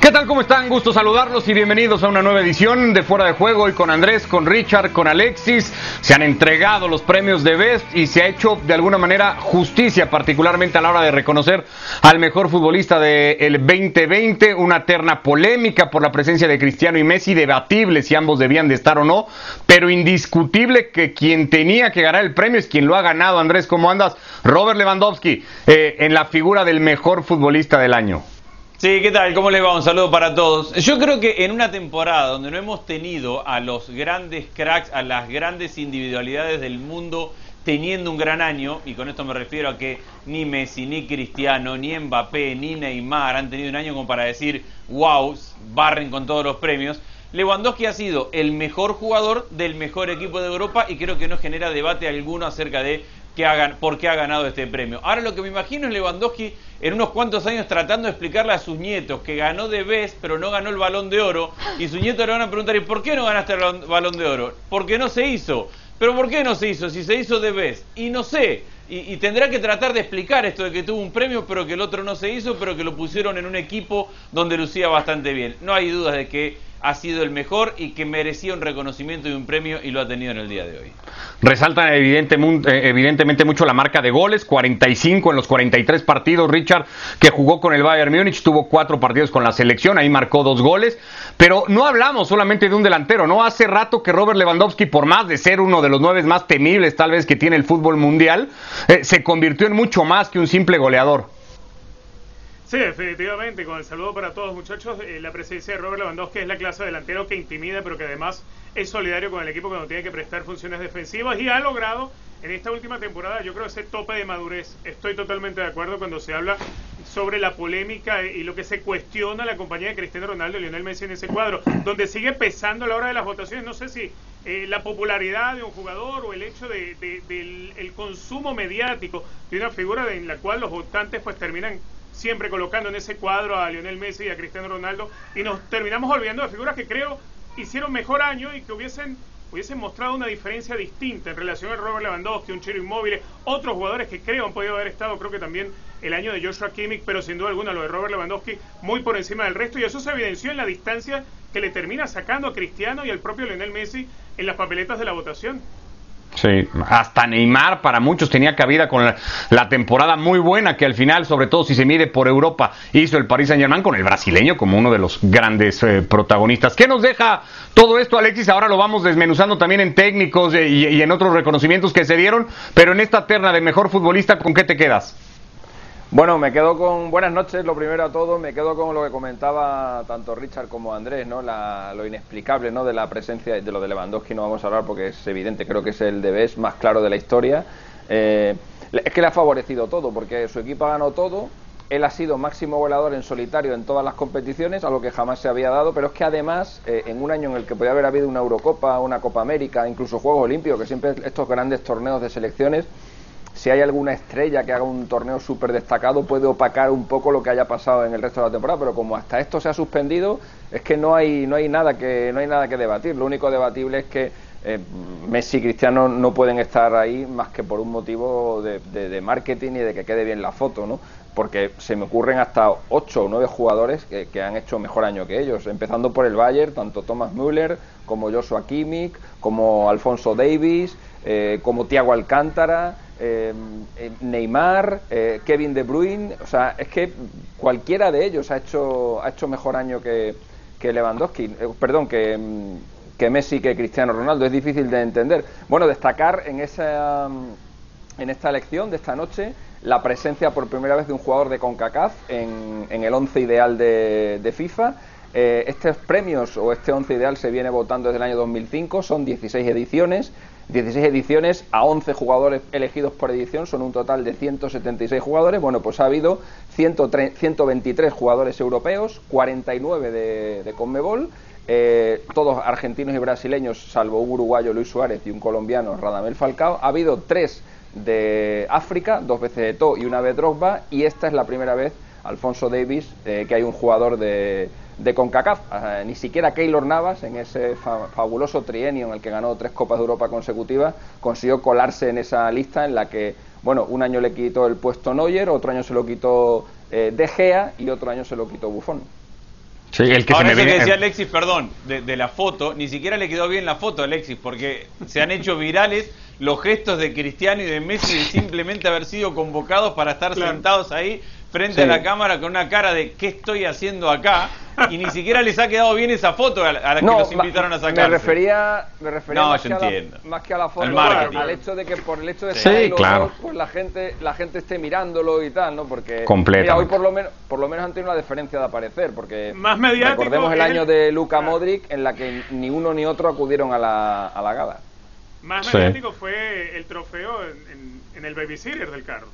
¿Qué tal? ¿Cómo están? Gusto saludarlos y bienvenidos a una nueva edición de Fuera de Juego. Hoy con Andrés, con Richard, con Alexis. Se han entregado los premios de Best y se ha hecho de alguna manera justicia, particularmente a la hora de reconocer al mejor futbolista del 2020. Una terna polémica por la presencia de Cristiano y Messi, debatible si ambos debían de estar o no, pero indiscutible que quien tenía que ganar el premio es quien lo ha ganado. Andrés, ¿cómo andas? Robert Lewandowski, eh, en la figura del mejor futbolista del año. Sí, ¿qué tal? ¿Cómo les va? Un saludo para todos. Yo creo que en una temporada donde no hemos tenido a los grandes cracks, a las grandes individualidades del mundo teniendo un gran año, y con esto me refiero a que ni Messi, ni Cristiano, ni Mbappé, ni Neymar han tenido un año como para decir, wow, barren con todos los premios. Lewandowski ha sido el mejor jugador del mejor equipo de Europa y creo que no genera debate alguno acerca de que hagan, por qué ha ganado este premio. Ahora lo que me imagino es Lewandowski en unos cuantos años tratando de explicarle a sus nietos que ganó de vez, pero no ganó el balón de oro, y sus nietos le van a preguntar, ¿y por qué no ganaste el balón de oro? Porque no se hizo. Pero ¿por qué no se hizo? Si se hizo de vez. Y no sé. Y, y, tendrá que tratar de explicar esto de que tuvo un premio, pero que el otro no se hizo, pero que lo pusieron en un equipo donde lucía bastante bien. No hay dudas de que ha sido el mejor y que merecía un reconocimiento y un premio y lo ha tenido en el día de hoy. Resalta evidente, eh, evidentemente mucho la marca de goles, 45 en los 43 partidos, Richard, que jugó con el Bayern Múnich, tuvo cuatro partidos con la selección, ahí marcó dos goles, pero no hablamos solamente de un delantero, ¿no? Hace rato que Robert Lewandowski, por más de ser uno de los nueve más temibles tal vez que tiene el fútbol mundial, eh, se convirtió en mucho más que un simple goleador. Sí, definitivamente, con el saludo para todos muchachos, eh, la presencia de Robert Lewandowski es la clase de delantero que intimida, pero que además es solidario con el equipo cuando tiene que prestar funciones defensivas y ha logrado en esta última temporada, yo creo, ese tope de madurez. Estoy totalmente de acuerdo cuando se habla sobre la polémica y lo que se cuestiona la compañía de Cristiano Ronaldo y Lionel Messi en ese cuadro, donde sigue pesando a la hora de las votaciones, no sé si eh, la popularidad de un jugador o el hecho de, del el consumo mediático de una figura en la cual los votantes pues terminan siempre colocando en ese cuadro a Lionel Messi y a Cristiano Ronaldo y nos terminamos olvidando de figuras que creo hicieron mejor año y que hubiesen hubiesen mostrado una diferencia distinta en relación a Robert Lewandowski, un Chiro Inmóvil, otros jugadores que creo han podido haber estado, creo que también el año de Joshua Kimmich, pero sin duda alguna lo de Robert Lewandowski muy por encima del resto y eso se evidenció en la distancia que le termina sacando a Cristiano y al propio Lionel Messi en las papeletas de la votación. Sí, hasta Neymar para muchos tenía cabida con la, temporada muy buena que al final, sobre todo si se mide por Europa, hizo el Paris Saint Germain con el brasileño como uno de los grandes eh, protagonistas. ¿Qué nos deja todo esto, Alexis? Ahora lo vamos desmenuzando también en técnicos eh, y en otros reconocimientos que se dieron, pero en esta terna de mejor futbolista, ¿con qué te quedas? Bueno, me quedo con buenas noches, lo primero a todo, me quedo con lo que comentaba tanto Richard como Andrés, ¿no? lo inexplicable, ¿no? De la presencia de lo de Lewandowski no vamos a hablar porque es evidente, creo que es el debes más claro de la historia. Eh, es que le ha favorecido todo, porque su equipo ha ganado todo, él ha sido máximo goleador en solitario en todas las competiciones, algo que jamás se había dado, pero es que además, eh, en un año en el que podía haber habido una Eurocopa, una Copa América, incluso Juegos Olímpicos, que siempre estos grandes torneos de selecciones, si hay alguna estrella que haga un torneo súper destacado, puede opacar un poco lo que haya pasado en el resto de la temporada, pero como hasta esto se ha suspendido, es que no hay, no hay, nada, que, no hay nada que debatir. Lo único debatible es que eh, Messi y Cristiano no pueden estar ahí más que por un motivo de, marketing y de que quede bien la foto, ¿no? Porque se me ocurren hasta ocho o nueve jugadores que, han hecho mejor año que ellos, empezando por el Bayern, tanto Thomas Müller como Joshua Kimmich, como Alfonso Davis, eh, como Thiago Alcántara, eh, Neymar, eh, Kevin De Bruyne, o sea, es que cualquiera de ellos ha hecho, ha hecho mejor año que, que Lewandowski, eh, perdón, que, em, que Messi, que Cristiano Ronaldo, es difícil de entender. Bueno, destacar en esa en esta elección de esta noche la presencia por primera vez de un jugador de CONCACAF en, en el once ideal de, de FIFA. estos premios o este once ideal se viene votando desde el año 2005, son 16 ediciones. 16 ediciones a 11 jugadores elegidos por edición, son un total de 176 jugadores. Bueno, pues ha habido 123 jugadores europeos, 49 de, de Conmebol, eh, todos argentinos y brasileños, salvo un uruguayo Luis Suárez y un colombiano Radamel Falcao. Ha habido tres de África, dos veces de To y una vez Drogba, y esta es la primera vez, Alfonso Davis, eh, que hay un jugador de de CONCACAF. Ah, ni siquiera Keylor Navas, en ese fabuloso trienio en el que ganó tres Copas de Europa consecutivas, consiguió colarse en esa lista en la que, bueno, un año le quitó el puesto Neuer, otro año se lo quitó eh, De Gea y otro año se lo quitó Buffon. Sí, el que se me eso que decía Alexis, perdón, de, de, la foto, ni siquiera le quedó bien la foto a Alexis, porque se han hecho virales los gestos de Cristiano y de Messi de simplemente haber sido convocados para estar sentados ahí frente a la cámara con una cara de ¿qué estoy haciendo acá? Y ni siquiera les ha quedado bien esa foto a la, que los invitaron a sacar. Me refería, me refería no, más, que la, más, que a la, foto, al, hecho de que por el hecho de sí, claro. pues la gente, la gente esté mirándolo y tal, ¿no? Porque mira, hoy por lo menos, por lo menos han tenido una diferencia de aparecer, porque más mediático recordemos el año de Luka Modric en la que ni uno ni otro acudieron a la, a la gala. Más mediático fue el trofeo en, en, el babysitter del carro.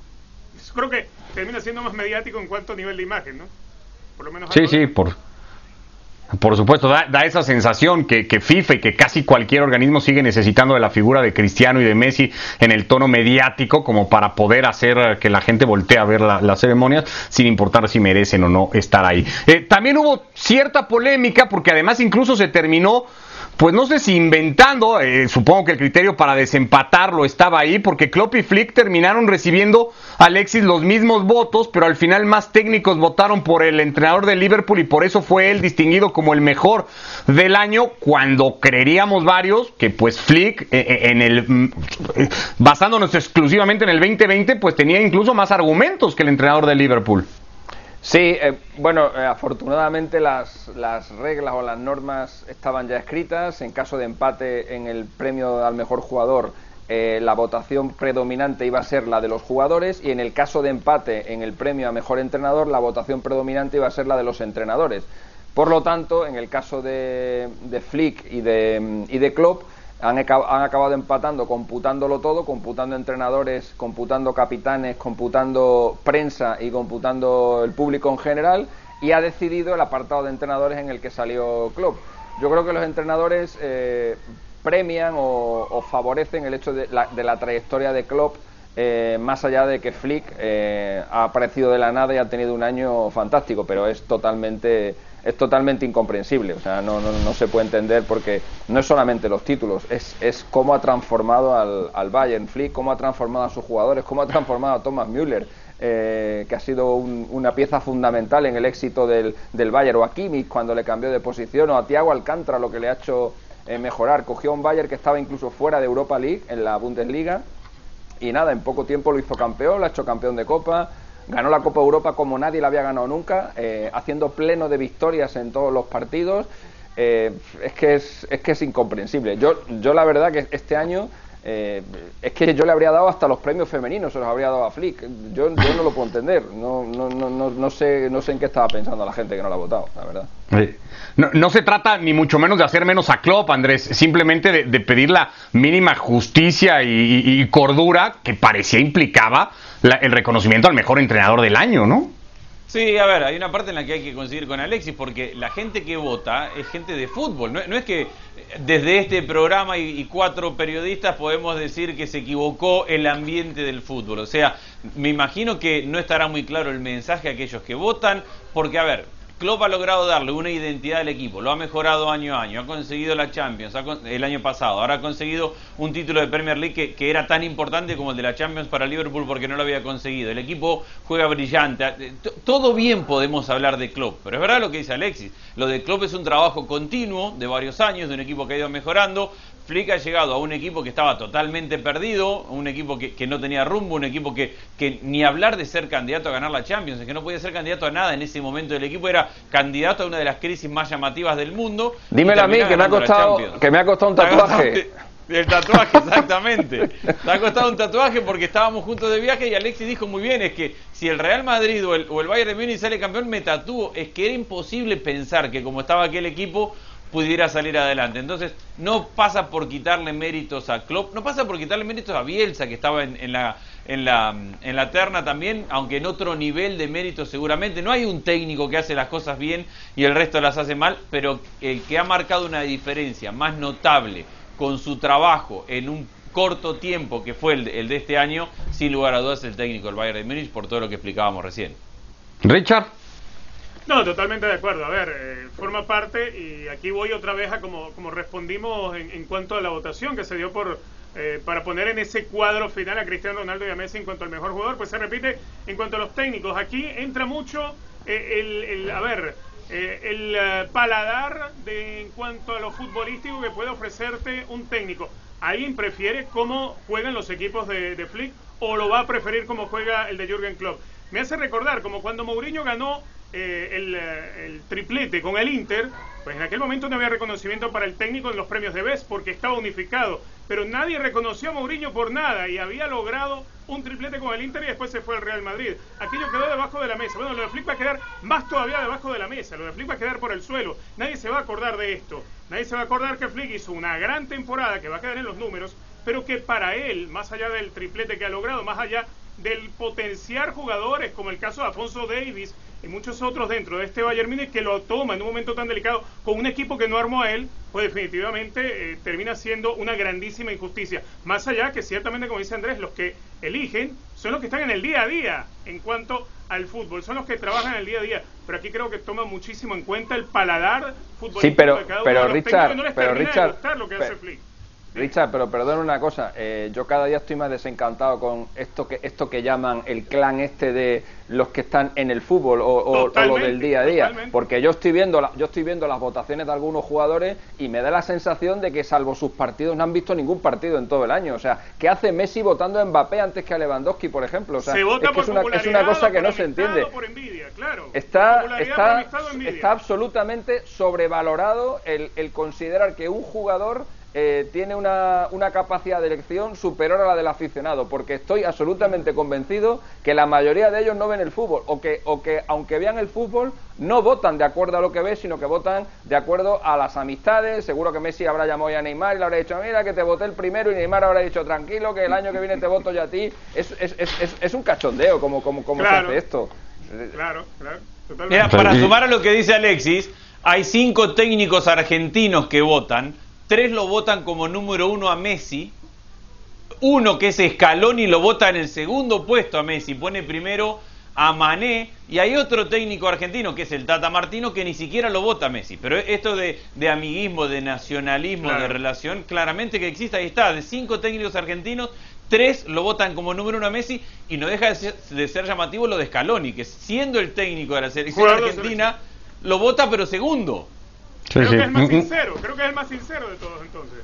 Creo que termina siendo más mediático en cuanto a nivel de imagen, ¿no? Por lo menos. Sí, sí, por, por supuesto, da, da esa sensación que, que, FIFA y que casi cualquier organismo sigue necesitando de la figura de Cristiano y de Messi en el tono mediático como para poder hacer que la gente voltee a ver las ceremonias sin importar si merecen o no estar ahí. Eh, también hubo cierta polémica porque además incluso se terminó pues no sé si inventando, eh, supongo que el criterio para desempatarlo estaba ahí, porque Klopp y Flick terminaron recibiendo a Alexis los mismos votos, pero al final más técnicos votaron por el entrenador de Liverpool y por eso fue él distinguido como el mejor del año, cuando creeríamos varios que pues Flick, eh, eh, en el, mm, basándonos exclusivamente en el 2020, pues tenía incluso más argumentos que el entrenador de Liverpool. Sí, eh, bueno, eh, afortunadamente las, las, reglas o las normas estaban ya escritas. En caso de empate en el premio al mejor jugador, eh, la votación predominante iba a ser la de los jugadores y en el caso de empate en el premio a mejor entrenador, la votación predominante iba a ser la de los entrenadores. Por lo tanto, en el caso de, de Flick y de, y de Klopp, han, acabado empatando, computándolo todo, computando entrenadores, computando capitanes, computando prensa y computando el público en general, y ha decidido el apartado de entrenadores en el que salió Klopp. Yo creo que los entrenadores eh, premian o, favorecen el hecho de la, trayectoria de Klopp, eh, más allá de que Flick eh, ha aparecido de la nada y ha tenido un año fantástico, pero es totalmente es totalmente incomprensible. O sea, no, no, no, se puede entender porque no es solamente los títulos, es, es cómo ha transformado al, al Bayern Flick, cómo ha transformado a sus jugadores, cómo ha transformado a Thomas Müller. Eh, que ha sido una pieza fundamental en el éxito del, del Bayern, o a Kimmich cuando le cambió de posición, o a Thiago Alcántara lo que le ha hecho eh, mejorar. Cogió a un Bayern que estaba incluso fuera de Europa League, en la Bundesliga, y nada, en poco tiempo lo hizo campeón, lo ha hecho campeón de Copa, ganó la Copa Europa como nadie la había ganado nunca, eh, haciendo pleno de victorias en todos los partidos. Eh, es que es, es que es incomprensible. Yo, yo la verdad que este año eh, es que yo le habría dado hasta los premios femeninos, se los habría dado a Flick. Yo, yo no lo puedo entender. No, no, no, no, sé, no sé en qué estaba pensando la gente que no lo ha votado, la verdad. No, no, se trata ni mucho menos de hacer menos a Klopp, Andrés, simplemente de, pedir la mínima justicia y, cordura que parecía implicaba el reconocimiento al mejor entrenador del año, ¿no? Sí, a ver, hay una parte en la que hay que conseguir con Alexis, porque la gente que vota es gente de fútbol. No, es que desde este programa y, cuatro periodistas podemos decir que se equivocó el ambiente del fútbol. O sea, me imagino que no estará muy claro el mensaje a aquellos que votan, porque, a ver, Klopp ha logrado darle una identidad al equipo, lo ha mejorado año a año, ha conseguido la Champions el año pasado, ahora ha conseguido un título de Premier League que, era tan importante como el de la Champions para Liverpool porque no lo había conseguido. El equipo juega brillante, eh, todo bien podemos hablar de Klopp, pero es verdad lo que dice Alexis, lo de Klopp es un trabajo continuo de varios años, de un equipo que ha ido mejorando, Flick ha llegado a un equipo que estaba totalmente perdido, un equipo que, no tenía rumbo, un equipo que, que, ni hablar de ser candidato a ganar la Champions, es que no podía ser candidato a nada en ese momento del equipo, era candidato a una de las crisis más llamativas del mundo. Dímelo a mí, que me ha costado, que me ha costado un tatuaje. El tatuaje, exactamente. Te ha costado un tatuaje porque estábamos juntos de viaje y Alexis dijo muy bien, es que si el Real Madrid o el, o el Bayern de Múnich sale campeón, me tatúo. Es que era imposible pensar que como estaba aquel equipo pudiera salir adelante. Entonces, no pasa por quitarle méritos a Klopp, no pasa por quitarle méritos a Bielsa, que estaba en, la, en, la, en la terna también, aunque en otro nivel de méritos seguramente. No hay un técnico que hace las cosas bien y el resto las hace mal, pero el que ha marcado una diferencia más notable con su trabajo en un corto tiempo que fue el, el de este año, sin lugar a dudas, el técnico del Bayern de Múnich por todo lo que explicábamos recién. Richard. No, totalmente de acuerdo. A ver, eh, forma parte y aquí voy otra vez a como, como respondimos en, cuanto a la votación que se dio por eh, para poner en ese cuadro final a Cristiano Ronaldo y a Messi en cuanto al mejor jugador, pues se repite en cuanto a los técnicos. Aquí entra mucho eh, el, el, a ver, eh, el eh, paladar de, en cuanto a lo futbolístico que puede ofrecerte un técnico. ¿Alguien prefiere cómo juegan los equipos de, de Flick o lo va a preferir cómo juega el de Jürgen Klopp? Me hace recordar como cuando Mourinho ganó eh, eh, el, triplete con el Inter, pues en aquel momento no había reconocimiento para el técnico en los premios de BES porque estaba unificado. Pero nadie reconoció a Mourinho por nada y había logrado un triplete con el Inter y después se fue al Real Madrid. Aquello quedó debajo de la mesa. Bueno, lo de Flick va a quedar más todavía debajo de la mesa. Lo de Flick va a quedar por el suelo. Nadie se va a acordar de esto. Nadie se va a acordar que Flick hizo una gran temporada que va a quedar en los números, pero que para él, más allá del triplete que ha logrado, más allá del potenciar jugadores como el caso de Afonso Davis, y muchos otros dentro de este Bayern Múnich que lo toma en un momento tan delicado con un equipo que no armó a él, pues definitivamente eh, termina siendo una grandísima injusticia. Más allá que ciertamente, como dice Andrés, los que eligen son los que están en el día a día en cuanto al fútbol, son los que trabajan en el día a día. Pero aquí creo que toma muchísimo en cuenta el paladar futbolístico de cada uno pero de los Richard, no les pero termina Richard, de gustar lo que hace Flick. Richard, pero perdona una cosa, eh, yo cada día estoy más desencantado con esto que esto que llaman el clan este de los que están en el fútbol o, o- o lo del día a día, totalmente. porque yo estoy viendo la- yo estoy viendo las votaciones de algunos jugadores y me da la sensación de que salvo sus partidos no han visto ningún partido en todo el año, o sea, ¿qué hace Messi votando a Mbappé antes que a Lewandowski, por ejemplo? O sea, se vota es que por es una, es una cosa que no se entiende. o por envidia, claro. Por Está, está, está absolutamente sobrevalorado el, el considerar que un jugador eh, tiene una, una capacidad de elección superior a la del aficionado, porque estoy absolutamente convencido que la mayoría de ellos no ven el fútbol, o que, o que aunque vean el fútbol, no votan de acuerdo a lo que ven, sino que votan de acuerdo a las amistades. Seguro que Messi habrá llamado ya a Neymar y le habrá dicho, mira que te voté el primero, y Neymar habrá dicho, tranquilo, que el año que viene te voto yo a ti. Es, es, es, es, es un cachondeo como, como, como Claro. se hace esto. Claro, claro, totalmente. Mira, para sumar a lo que dice Alexis, hay cinco técnicos argentinos que votan, tres lo votan como número uno a Messi, uno que es Scaloni lo vota en el segundo puesto a Messi, pone primero a Mané, y hay otro técnico argentino que es el Tata Martino que ni siquiera lo vota a Messi. Pero esto de, de amiguismo, de nacionalismo, Claro. de relación, claramente que existe, ahí está, de cinco técnicos argentinos, tres lo votan como número uno a Messi y no deja de ser, de ser llamativo lo de Scaloni, que siendo el técnico de la selección argentina, lo vota pero segundo. Sí, Creo sí. que es el más sincero, creo que es el más sincero de todos entonces.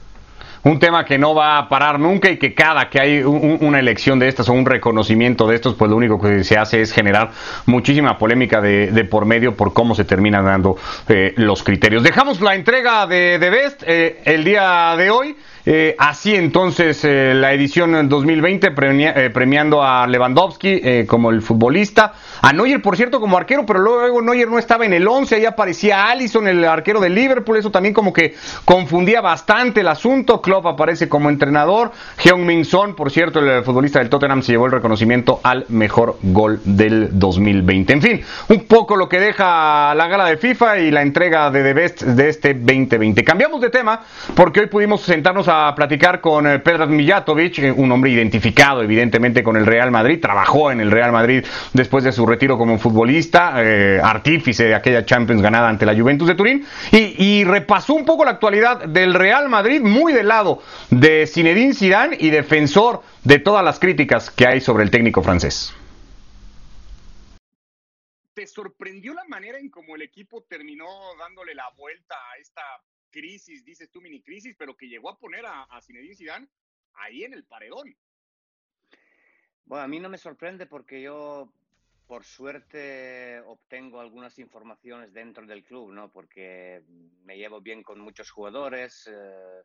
un tema que no va a parar nunca y que cada que hay un- un- una elección de estas o un reconocimiento de estos, pues lo único que se hace es generar muchísima polémica de, de por medio por cómo se terminan dando eh, los criterios. Dejamos la entrega de, de Best eh, el día de hoy. Eh, así entonces eh, la edición 2020 premia- eh, premiando a Lewandowski como el futbolista, a Neuer por cierto como arquero, pero luego Neuer no estaba en el 11, ahí aparecía Allison, el arquero del Liverpool, eso también como que confundía bastante el asunto, Klopp aparece como entrenador, Heung-Min Son, por cierto, el futbolista del Tottenham se llevó el reconocimiento al mejor gol del 2020. En fin, un poco lo que deja la gala de FIFA y la entrega de The Best de este 2020. Cambiamos de tema porque hoy pudimos sentarnos a platicar con eh, Pedro Mijatovic, eh, un hombre identificado evidentemente con el Real Madrid, trabajó en el Real Madrid después de su retiro como futbolista, eh, artífice de aquella Champions ganada ante la Juventus de Turín, y, y repasó un poco la actualidad del Real Madrid, muy del lado de Zinedine Zidane y defensor de todas las críticas que hay sobre el técnico francés. ¿Te sorprendió la manera en cómo el equipo terminó dándole la vuelta a esta crisis, dices tú mini crisis, pero que llegó a poner a, a Zinedine Zidane ahí en el paredón? Bueno, a mí no me sorprende porque yo, por suerte, obtengo algunas informaciones dentro del club, ¿no? Porque me llevo bien con muchos jugadores eh,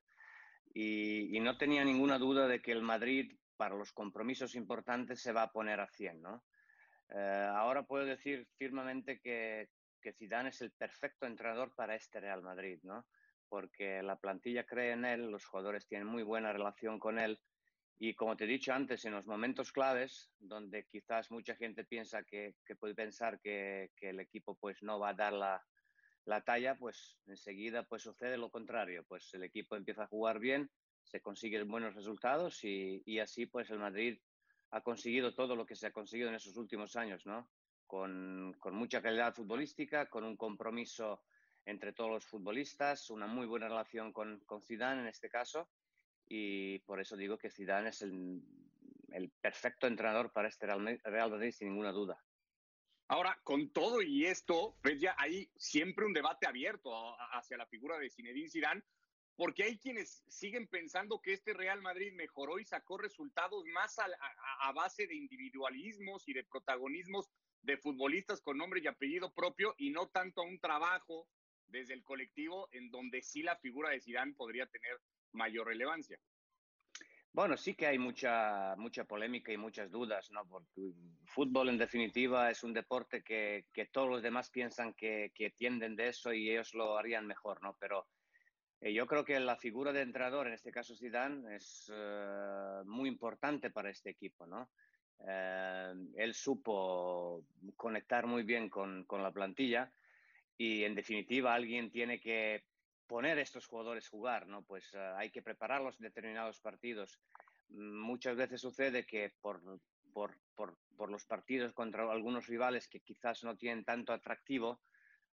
y, y no tenía ninguna duda de que el Madrid, para los compromisos importantes, se va a poner a 100, ¿no? Eh, ahora puedo decir firmemente que, que Zidane es el perfecto entrenador para este Real Madrid, ¿no? Porque la plantilla cree en él, los jugadores tienen muy buena relación con él y como te he dicho antes, en los momentos claves, donde quizás mucha gente piensa que, puede pensar que, el equipo pues no va a dar la, la talla, pues enseguida pues sucede lo contrario, pues el equipo empieza a jugar bien, se consiguen buenos resultados y, así pues el Madrid ha conseguido todo lo que se ha conseguido en esos últimos años, ¿no? Con mucha calidad futbolística, con un compromiso entre todos los futbolistas, una muy buena relación con, con Zidane en este caso y por eso digo que Zidane es el, el perfecto entrenador para este Real Ma- Real Madrid sin ninguna duda. Ahora, con todo y esto, ves ya hay siempre un debate abierto hacia la figura de Zinedine Zidane, porque hay quienes siguen pensando que este Real Madrid mejoró y sacó resultados más a, a, base de individualismos y de protagonismos de futbolistas con nombre y apellido propio y no tanto a un trabajo desde el colectivo en donde sí la figura de Zidane podría tener mayor relevancia. Bueno, sí que hay mucha, mucha polémica y muchas dudas, ¿no? Porque fútbol, en definitiva, es un deporte que, que todos los demás piensan que, que, tienden de eso y ellos lo harían mejor, ¿no? Pero eh, yo creo que la figura de entrenador, en este caso Zidane, es eh, muy importante para este equipo, ¿no? Eh, él supo conectar muy bien con, con la plantilla y, en definitiva, alguien tiene que poner a estos jugadores jugar, ¿no? Pues uh, hay que prepararlos en determinados partidos. Muchas veces sucede que por, por, por, por, los partidos contra algunos rivales que quizás no tienen tanto atractivo,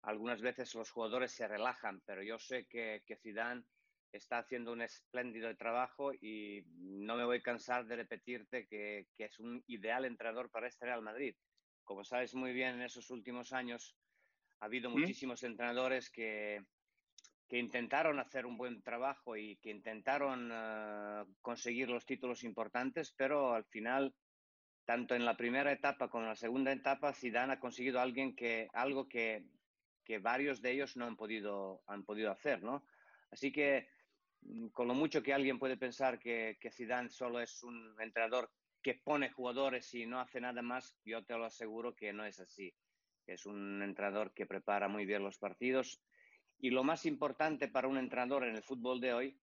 algunas veces los jugadores se relajan, pero yo sé que, que Zidane está haciendo un espléndido trabajo y no me voy a cansar de repetirte que, que es un ideal entrenador para este Real Madrid. Como sabes muy bien, en esos últimos años ha habido muchísimos entrenadores que, que intentaron hacer un buen trabajo y que intentaron uh, conseguir los títulos importantes, pero al final, tanto en la primera etapa como en la segunda etapa, Zidane ha conseguido alguien que, algo que, que varios de ellos no han podido, han podido hacer, ¿no? Así que, mm, con lo mucho que alguien puede pensar que, que Zidane solo es un entrenador que pone jugadores y no hace nada más, yo te lo aseguro que no es así. Es un entrenador que prepara muy bien los partidos, y lo más importante para un entrenador en el fútbol de hoy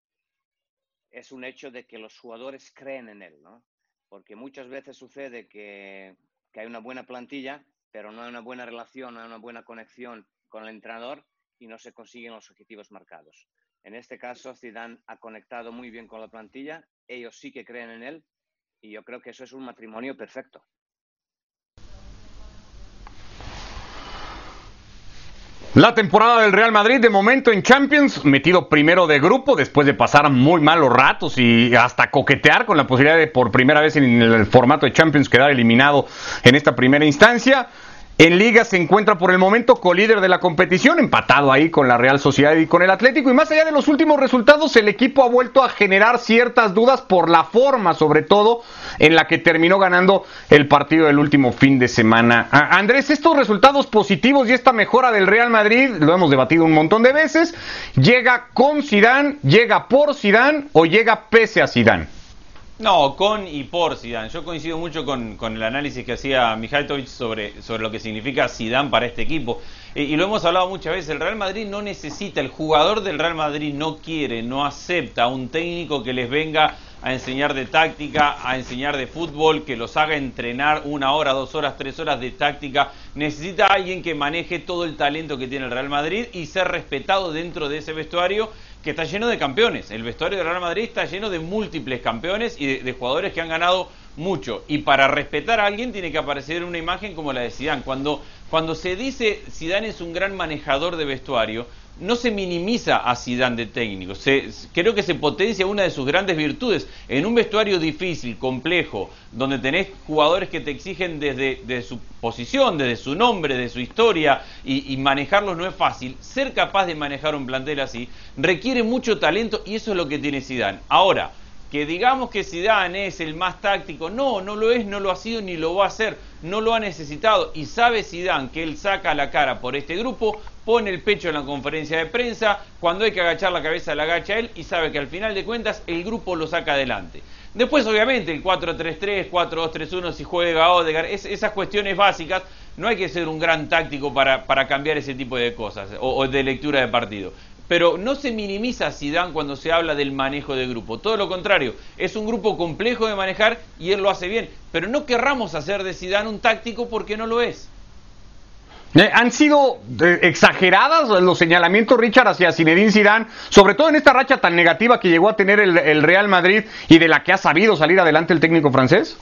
es un hecho de que los jugadores creen en él, ¿no? Porque muchas veces sucede que, que hay una buena plantilla, pero no hay una buena relación, no hay una buena conexión con el entrenador y no se consiguen los objetivos marcados. En este caso, Zidane ha conectado muy bien con la plantilla, ellos sí que creen en él y yo creo que eso es un matrimonio perfecto. La temporada del Real Madrid de momento en Champions, metido primero de grupo después de pasar muy malos ratos y hasta coquetear con la posibilidad de por primera vez en el formato de Champions quedar eliminado en esta primera instancia. En Liga se encuentra por el momento colíder de la competición, empatado ahí con la Real Sociedad y con el Atlético. Y más allá de los últimos resultados, el equipo ha vuelto a generar ciertas dudas por la forma, sobre todo, en la que terminó ganando el partido del último fin de semana. Andrés, estos resultados positivos y esta mejora del Real Madrid, lo hemos debatido un montón de veces, ¿llega con Sidán, llega por Sidán o llega pese a Sidán? No, con y por Zidane. Yo coincido mucho con, el análisis que hacía Mijaitovich sobre, sobre lo que significa Zidane para este equipo. Eh, y lo hemos hablado muchas veces, el Real Madrid no necesita, el jugador del Real Madrid no quiere, no acepta un técnico que les venga a enseñar de táctica, a enseñar de fútbol, que los haga entrenar una hora, dos horas, tres horas de táctica. Necesita alguien que maneje todo el talento que tiene el Real Madrid y ser respetado dentro de ese vestuario que está lleno de campeones. El vestuario del Real Madrid está lleno de múltiples campeones y de, de, jugadores que han ganado mucho. Y para respetar a alguien tiene que aparecer una imagen como la de Zidane. Cuando, cuando se dice Zidane es un gran manejador de vestuario, no se minimiza a Zidane de técnico. Se, creo que se potencia una de sus grandes virtudes. En un vestuario difícil, complejo, donde tenés jugadores que te exigen desde, su posición, desde su nombre, de su historia, y, manejarlos no es fácil. Ser capaz de manejar un plantel así requiere mucho talento y eso es lo que tiene Zidane. Ahora, que digamos que Zidane es el más táctico, no, no lo es, no lo ha sido ni lo va a hacer, no lo ha necesitado y sabe Zidane que él saca la cara por este grupo, pone el pecho en la conferencia de prensa, cuando hay que agachar la cabeza la agacha él y sabe que al final de cuentas el grupo lo saca adelante. Después obviamente el 4-3-3, 4-2-3-1 si juega Odegaard, es, esas cuestiones básicas, no hay que ser un gran táctico para, para cambiar ese tipo de cosas o de lectura de partido pero no se minimiza Zidane cuando se habla del manejo de grupo. Todo lo contrario, es un grupo complejo de manejar y él lo hace bien. Pero no querramos hacer de Zidane un táctico porque no lo es. Eh, han sido eh, exageradas los señalamientos, Richard, hacia Zinedine Zidane, sobre todo en esta racha tan negativa que llegó a tener el Real Madrid y de la que ha sabido salir adelante el técnico francés.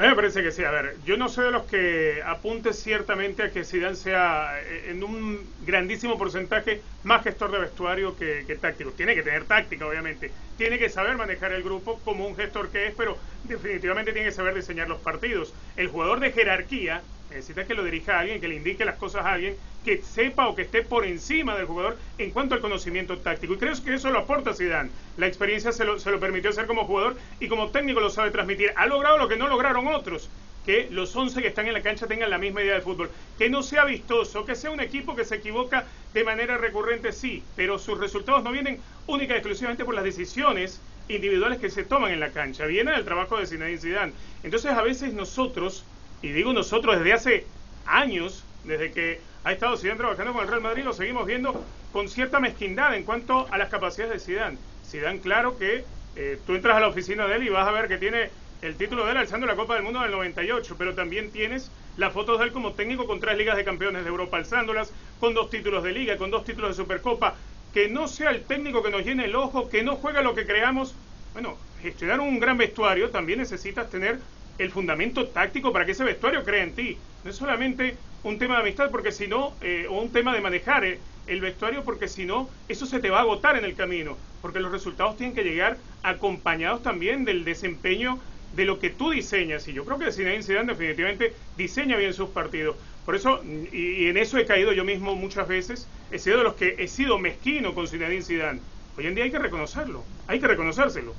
A mí me parece que sí. A ver, yo no soy de los que apunte ciertamente a que Zidane sea eh, en un grandísimo porcentaje más gestor de vestuario que, que, táctico. Tiene que tener táctica, obviamente. Tiene que saber manejar el grupo como un gestor que es, pero definitivamente tiene que saber diseñar los partidos. El jugador de jerarquía Necesitas que lo dirija a alguien, que le indique las cosas a alguien, que sepa o que esté por encima del jugador en cuanto al conocimiento táctico. Y creo que eso lo aporta Zidane. La experiencia se lo, se lo permitió hacer como jugador y como técnico lo sabe transmitir. Ha logrado lo que no lograron otros que los 11 que están en la cancha tengan la misma idea de fútbol. Que no sea vistoso, que sea un equipo que se equivoca de manera recurrente, sí, pero sus resultados no vienen única y exclusivamente por las decisiones individuales que se toman en la cancha, viene del trabajo de Zinedine Zidane. Entonces a veces nosotros, y digo nosotros desde hace años, desde que ha estado Zidane trabajando con el Real Madrid, lo seguimos viendo con cierta mezquindad en cuanto a las capacidades de Zidane. Zidane, claro que eh, tú entras a la oficina de él y vas a ver que tiene el título de él alzando la Copa del Mundo del 98, pero también tienes las fotos de él como técnico con tres ligas de campeones de Europa alzándolas, con dos títulos de liga, con dos títulos de Supercopa. Que no sea el técnico que nos llene el ojo, que no juega lo que creamos. Bueno, gestionar un gran vestuario también necesitas tener el fundamento táctico para que ese vestuario crea en ti. No es solamente un tema de amistad, porque si no, eh, o un tema de manejar eh, el vestuario, porque si no, eso se te va a agotar en el camino, porque los resultados tienen que llegar acompañados también del desempeño de lo que tú diseñas. Y yo creo que Zinedine Zidane definitivamente diseña bien sus partidos. Por eso, y, en eso he caído yo mismo muchas veces, he sido de los que he sido mezquino con Zinedine Zidane. Hoy en día hay que reconocerlo, hay que reconocérselo.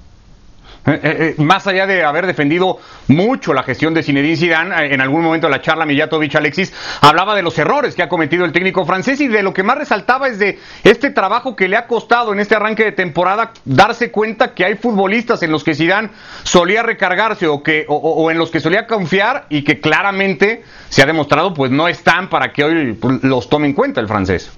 Eh, eh, eh, más allá de haber defendido mucho la gestión de Zinedine Zidane, en algún momento de la charla Mijatovic Alexis hablaba de los errores que ha cometido el técnico francés y de lo que más resaltaba es de este trabajo que le ha costado en este arranque de temporada darse cuenta que hay futbolistas en los que Zidane solía recargarse o que o, en los que solía confiar y que claramente se ha demostrado pues no están para que hoy pues, los tome en cuenta el francés.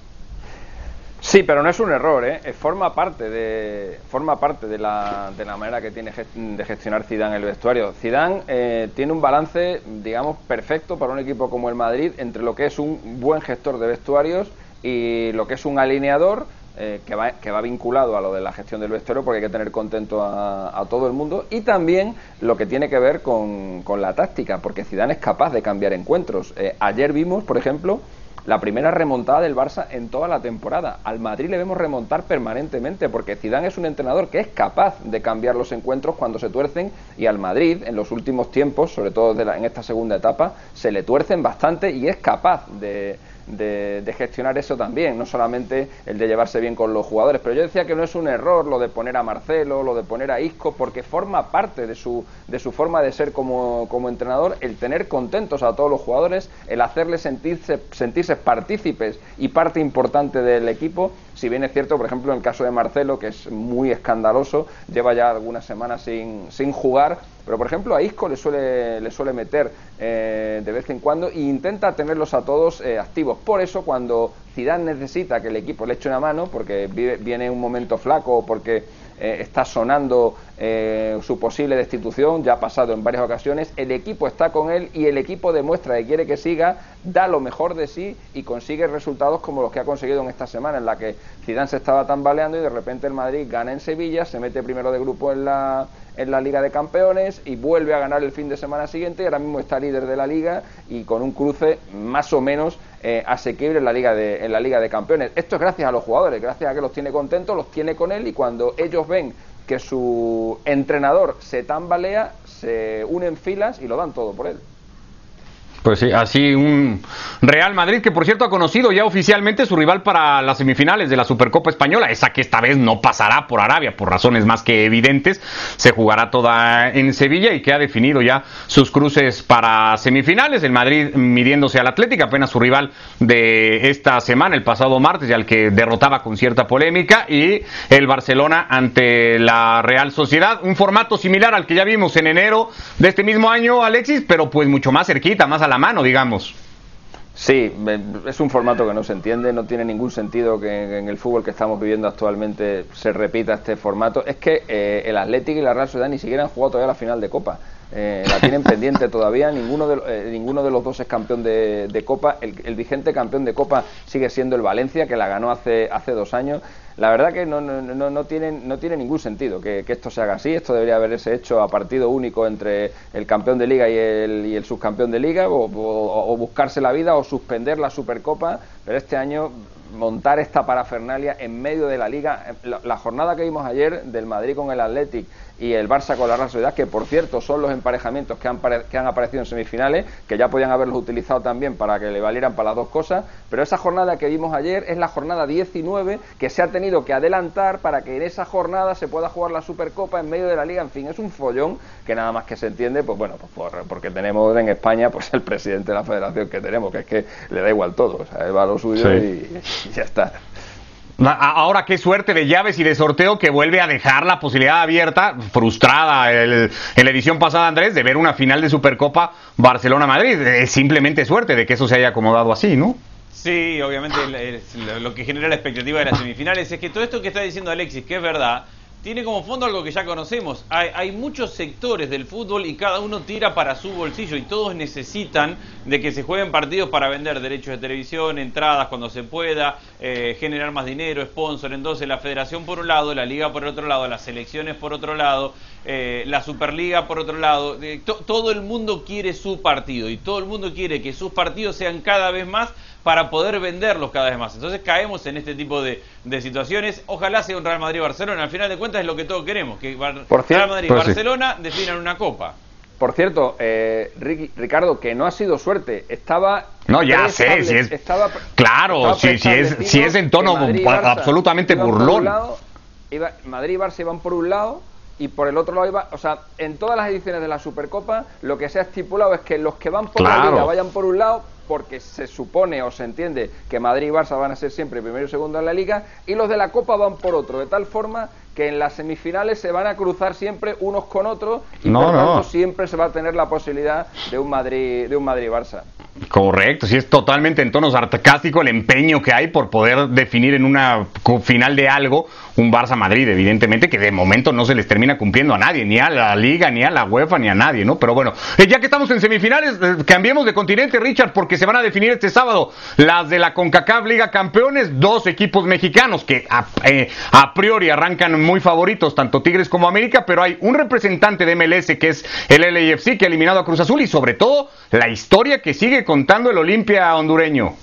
Sí, pero no es un error, ¿eh? forma parte de forma parte de la, de la manera que tiene de gestionar Zidane el vestuario. Zidane eh, tiene un balance, digamos, perfecto para un equipo como el Madrid entre lo que es un buen gestor de vestuarios y lo que es un alineador eh, que, va, que va vinculado a lo de la gestión del vestuario porque hay que tener contento a, todo el mundo y también lo que tiene que ver con, con la táctica porque Zidane es capaz de cambiar encuentros. Eh, ayer vimos, por ejemplo, la primera remontada del Barça en toda la temporada. Al Madrid le vemos remontar permanentemente porque Zidane es un entrenador que es capaz de cambiar los encuentros cuando se tuercen y al Madrid en los últimos tiempos, sobre todo en esta segunda etapa, se le tuercen bastante y es capaz de, de, gestionar eso también, no solamente el de llevarse bien con los jugadores. Pero yo decía que no es un error lo de poner a Marcelo, lo de poner a Isco, porque forma parte de su, de su forma de ser como, como entrenador el tener contentos a todos los jugadores, el hacerles sentirse, sentirse partícipes y parte importante del equipo. Si bien es cierto, por ejemplo, en el caso de Marcelo, que es muy escandaloso, lleva ya algunas semanas sin, sin jugar, pero por ejemplo a Isco le suele, le suele meter eh, de vez en cuando e intenta tenerlos a todos eh, activos. Por eso cuando Zidane necesita que el equipo le eche una mano, porque viene un momento flaco o porque eh, está sonando su posible destitución, ya ha pasado en varias ocasiones, el equipo está con él y el equipo demuestra que quiere que siga, da lo mejor de sí y consigue resultados como los que ha conseguido en esta semana, en la que Zidane se estaba tambaleando y de repente el Madrid gana en Sevilla, se mete primero de grupo en la en la Liga de Campeones y vuelve a ganar el fin de semana siguiente y ahora mismo está líder de la Liga y con un cruce más o menos eh, asequible en la, Liga de, en la Liga de Campeones. Esto es gracias a los jugadores, gracias a que los tiene contentos, los tiene con él y cuando ellos ven que su entrenador se tambalea, se unen filas y lo dan todo por él. Pues sí, así un Real Madrid que por cierto ha conocido ya oficialmente su rival para las semifinales de la Supercopa Española, esa que esta vez no pasará por Arabia por razones más que evidentes, se jugará toda en Sevilla y que ha definido ya sus cruces para semifinales, el Madrid midiéndose al Atlético, apenas su rival de esta semana, el pasado martes, y al que derrotaba con cierta polémica, y el Barcelona ante la Real Sociedad, un formato similar al que ya vimos en enero de este mismo año, Alexis, pero pues mucho más cerquita, más a la mano, digamos. Sí, es un formato que no se entiende, no tiene ningún sentido que en el fútbol que estamos viviendo actualmente se repita este formato. Es que eh, el Atlético y la Real Sociedad ni siquiera han jugado todavía la final de Copa. Eh, la tienen pendiente todavía, ninguno de, eh, ninguno de los dos es campeón de, Copa. El, vigente campeón de Copa sigue siendo el Valencia, que la ganó hace, hace dos años. La verdad que no, no, no, no, tiene, no tiene ningún sentido que, esto se haga así. Esto debería haberse hecho a partido único entre el campeón de liga y el, y el subcampeón de liga, o, buscarse la vida o suspender la Supercopa, pero este año montar esta parafernalia en medio de la liga. La, jornada que vimos ayer del Madrid con el Athletic y el Barça con la Real Sociedad, que por cierto son los emparejamientos que han, que han aparecido en semifinales, que ya podían haberlos utilizado también para que le valieran para las dos cosas, pero esa jornada que vimos ayer es la jornada 19 que se ha tenido que adelantar para que en esa jornada se pueda jugar la Supercopa en medio de la liga, en fin, es un follón que nada más que se entiende, pues bueno, pues porque tenemos en España pues el presidente de la federación que tenemos, que es que le da igual todo, o sea, él va a lo suyo y ya está. Ahora qué suerte de llaves y de sorteo que vuelve a dejar la posibilidad abierta, frustrada el, en la edición pasada Andrés, de ver una final de Supercopa Barcelona-Madrid. Es simplemente suerte de que eso se haya acomodado así, ¿no? Sí, obviamente lo que genera la expectativa de las semifinales es que todo esto que está diciendo Alexis, que es verdad, tiene como fondo algo que ya conocemos. Hay, muchos sectores del fútbol y cada uno tira para su bolsillo y todos necesitan de que se jueguen partidos para vender derechos de televisión, entradas cuando se pueda, eh, generar más dinero, sponsor. Entonces la federación por un lado, la liga por otro lado, las selecciones por otro lado, eh, la Superliga por otro lado. todo el mundo quiere su partido y todo el mundo quiere que sus partidos sean cada vez más para poder venderlos cada vez más. Entonces caemos en este tipo de, situaciones. Ojalá sea un Real Madrid-Barcelona. Al final de cuentas es lo que todos queremos, que Real Madrid-Barcelona definan una copa. Por cierto, eh, Ricardo, que no ha sido suerte, estaba... No, ya sé, si es... claro, si, es, si es en tono absolutamente burlón. Madrid y Barça iban por un lado y por el otro lado iba, o sea, en todas las ediciones de la Supercopa lo que se ha estipulado es que los que van por la liga vayan por un lado porque se supone o se entiende que Madrid y Barça van a ser siempre primero y segundo en la liga y los de la Copa van por otro, de tal forma que en las semifinales se van a cruzar siempre unos con otros y por tanto siempre se va a tener la posibilidad de un Madrid de un Madrid Barça. Correcto, sí es totalmente en tono sarcástico el empeño que hay por poder definir en una final de algo un Barça Madrid, evidentemente que de momento no se les termina cumpliendo a nadie, ni a la Liga, ni a la UEFA, ni a nadie, ¿no? Pero bueno, eh, ya que estamos en semifinales, eh, cambiemos de continente, Richard, porque se van a definir este sábado las de la CONCACAF Liga Campeones, dos equipos mexicanos que a, eh, priori arrancan muy favoritos, tanto Tigres como América, pero hay un representante de MLS que es el LAFC que ha eliminado a Cruz Azul y sobre todo la historia que sigue contando el Olimpia hondureño.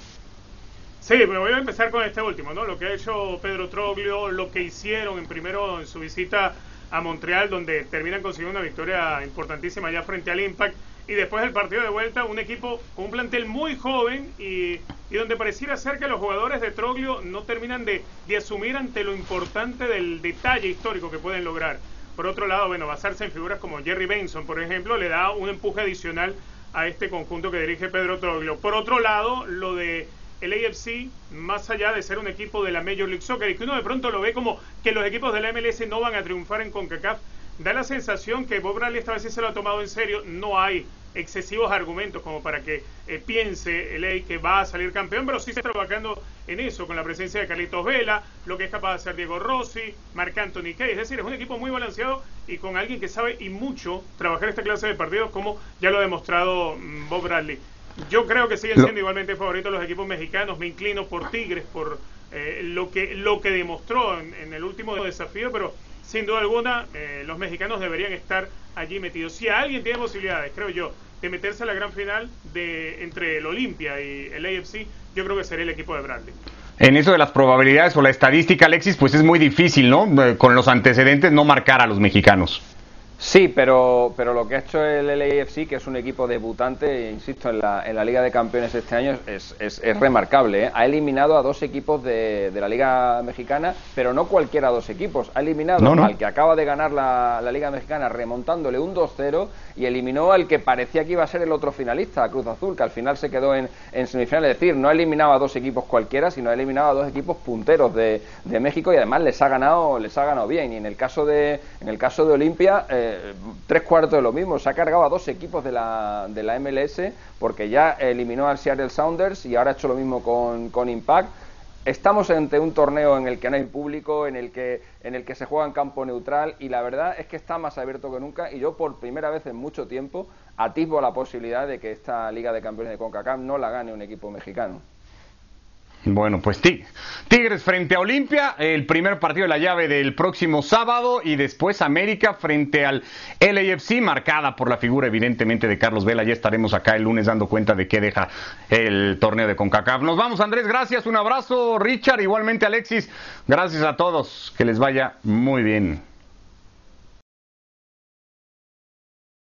Sí, me voy a empezar con este último, ¿no? Lo que ha hecho Pedro Troglio, lo que hicieron en primero en su visita a Montreal, donde terminan consiguiendo una victoria importantísima ya frente al Impact. Y después del partido de vuelta, un equipo con un plantel muy joven y, y donde pareciera ser que los jugadores de Troglio no terminan de, de asumir ante lo importante del detalle histórico que pueden lograr. Por otro lado, bueno, basarse en figuras como Jerry Benson, por ejemplo, le da un empuje adicional a este conjunto que dirige Pedro Troglio. Por otro lado, lo de el AFC, más allá de ser un equipo de la Major League Soccer, y que uno de pronto lo ve como que los equipos de la MLS no van a triunfar en CONCACAF, da la sensación que Bob Bradley esta vez sí se lo ha tomado en serio. No hay excesivos argumentos como para que eh, piense el que va a salir campeón, pero sí se está trabajando en eso, con la presencia de Carlitos Vela, lo que es capaz de hacer Diego Rossi, Marc Anthony Kay. Es decir, es un equipo muy balanceado y con alguien que sabe y mucho trabajar esta clase de partidos, como ya lo ha demostrado mm, Bob Bradley. Yo creo que siguen siendo igualmente favoritos los equipos mexicanos. Me inclino por Tigres, por eh, lo, que, lo que demostró en, el último desafío, pero sin duda alguna eh, los mexicanos deberían estar allí metidos. Si alguien tiene posibilidades, creo yo, de meterse a la gran final de entre el Olimpia y el AFC, yo creo que sería el equipo de Bradley. En eso de las probabilidades o la estadística, Alexis, pues es muy difícil, ¿no? Eh, con los antecedentes no marcar a los mexicanos. Sí, pero, pero lo que ha hecho el LAFC, que es un equipo debutante, insisto, en la, en la Liga de Campeones este año, es, es, remarcable. ¿eh? Ha eliminado a dos equipos de, de, la Liga Mexicana, pero no cualquiera dos equipos. Ha eliminado al que acaba de ganar la, la Liga Mexicana remontándole un 2-0 y eliminó al que parecía que iba a ser el otro finalista, Cruz Azul, que al final se quedó en, en semifinales. Es decir, no ha eliminado a dos equipos cualquiera, sino ha eliminado a dos equipos punteros de, de México y además les ha ganado, les ha ganado bien. Y en el caso de, en el caso de Olimpia, eh, tres cuartos de lo mismo. Se ha cargado a dos equipos de la, de la MLS porque ya eliminó al Seattle Sounders y ahora ha hecho lo mismo con, con Impact. Estamos ante un torneo en el que no hay público, en el que en el que se juega en campo neutral y la verdad es que está más abierto que nunca y yo por primera vez en mucho tiempo atisbo la posibilidad de que esta Liga de Campeones de CONCACAF no la gane un equipo mexicano. Bueno, pues Tigres frente a Olimpia, el primer partido de la llave del próximo sábado y después América frente al LAFC, marcada por la figura evidentemente de Carlos Vela. Ya estaremos acá el lunes dando cuenta de qué deja el torneo de CONCACAF. Nos vamos Andrés, gracias, un abrazo Richard, igualmente Alexis, gracias a todos, que les vaya muy bien.